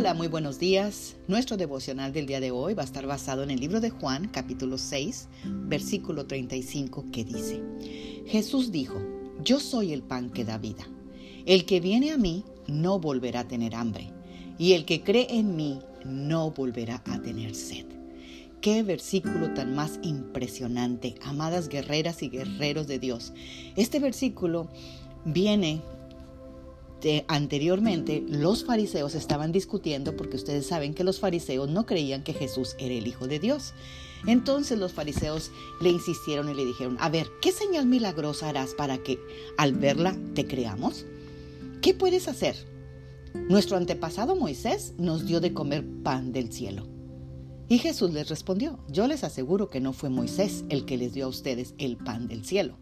Hola, muy buenos días. Nuestro devocional del día de hoy va a estar basado en el libro de Juan, capítulo 6, versículo 35, que dice, Jesús dijo, Yo soy el pan que da vida. El que viene a mí no volverá a tener hambre, y el que cree en mí no volverá a tener sed. Qué versículo tan más impresionante, amadas guerreras y guerreros de Dios. Este versículo viene anteriormente los fariseos estaban discutiendo porque ustedes saben que los fariseos no creían que Jesús era el Hijo de Dios. Entonces los fariseos le insistieron y le dijeron, a ver, ¿qué señal milagrosa harás para que al verla te creamos? ¿Qué puedes hacer? Nuestro antepasado Moisés nos dio de comer pan del cielo. Y Jesús les respondió, yo les aseguro que no fue Moisés el que les dio a ustedes el pan del cielo.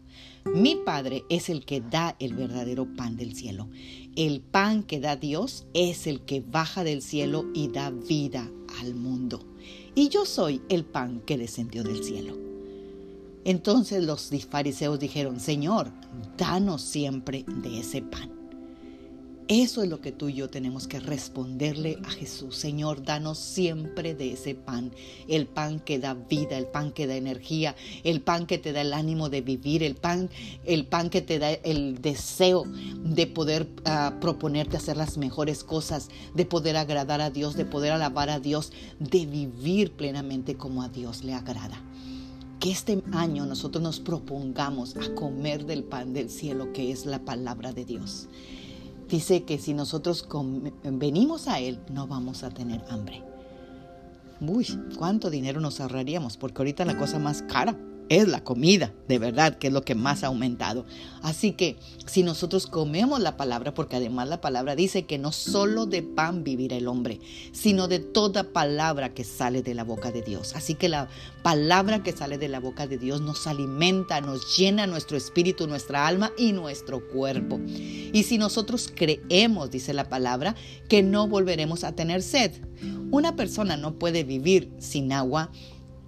Mi Padre es el que da el verdadero pan del cielo. El pan que da Dios es el que baja del cielo y da vida al mundo. Y yo soy el pan que descendió del cielo. Entonces los fariseos dijeron, Señor, danos siempre de ese pan. Eso es lo que tú y yo tenemos que responderle a Jesús. Señor, danos siempre de ese pan, el pan que da vida, el pan que da energía, el pan que te da el ánimo de vivir, el pan, el pan que te da el deseo de poder ah, proponerte hacer las mejores cosas, de poder agradar a Dios, de poder alabar a Dios, de vivir plenamente como a Dios le agrada que este año nosotros nos propongamos a comer del pan del cielo que es la palabra de Dios dice que si nosotros venimos a Él, no vamos a tener hambre. Uy, ¿cuánto dinero nos ahorraríamos? Porque ahorita la cosa más cara es la comida, de verdad, que es lo que más ha aumentado. Así que si nosotros comemos la palabra, porque además la palabra dice que no solo de pan vivirá el hombre, sino de toda palabra que sale de la boca de Dios. Así que la palabra que sale de la boca de Dios nos alimenta, nos llena nuestro espíritu, nuestra alma y nuestro cuerpo. Y si nosotros creemos, dice la palabra, que no volveremos a tener sed. Una persona no puede vivir sin agua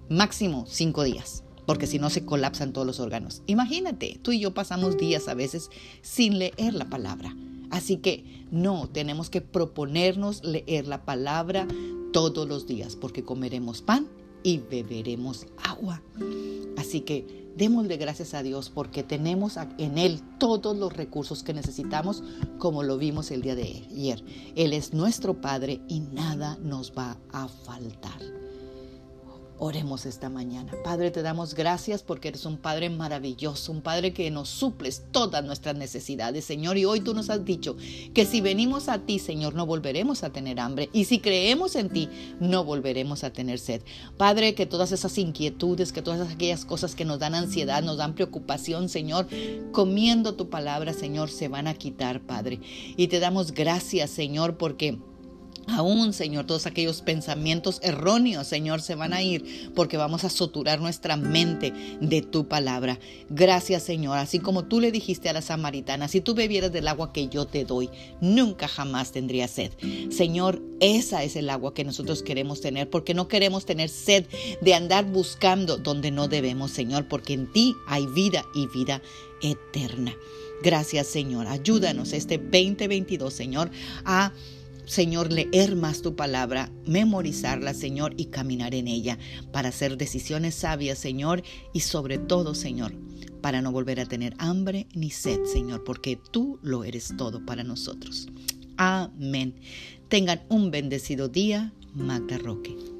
máximo cinco días porque si no se colapsan todos los órganos. Imagínate, tú y yo pasamos días a veces sin leer la palabra. Así que no, tenemos que proponernos leer la palabra todos los días, porque comeremos pan y beberemos agua. Así que démosle gracias a Dios porque tenemos en Él todos los recursos que necesitamos, como lo vimos el día de ayer. Él es nuestro Padre y nada nos va a faltar. Oremos esta mañana. Padre, te damos gracias porque eres un Padre maravilloso, un Padre que nos suples todas nuestras necesidades, Señor. Y hoy tú nos has dicho que si venimos a ti, Señor, no volveremos a tener hambre. Y si creemos en ti, no volveremos a tener sed. Padre, que todas esas inquietudes, que todas aquellas cosas que nos dan ansiedad, nos dan preocupación, Señor, comiendo tu palabra, Señor, se van a quitar, Padre. Y te damos gracias, Señor, porque... Aún, Señor, todos aquellos pensamientos erróneos, Señor, se van a ir porque vamos a soturar nuestra mente de tu palabra. Gracias, Señor. Así como tú le dijiste a la samaritana, si tú bebieras del agua que yo te doy, nunca jamás tendría sed. Señor, esa es el agua que nosotros queremos tener porque no queremos tener sed de andar buscando donde no debemos, Señor, porque en ti hay vida y vida eterna. Gracias, Señor. Ayúdanos este 2022, Señor, a Señor, leer más tu palabra, memorizarla, Señor, y caminar en ella para hacer decisiones sabias, Señor, y sobre todo, Señor, para no volver a tener hambre ni sed, Señor, porque tú lo eres todo para nosotros. Amén. Tengan un bendecido día, Magda Roque.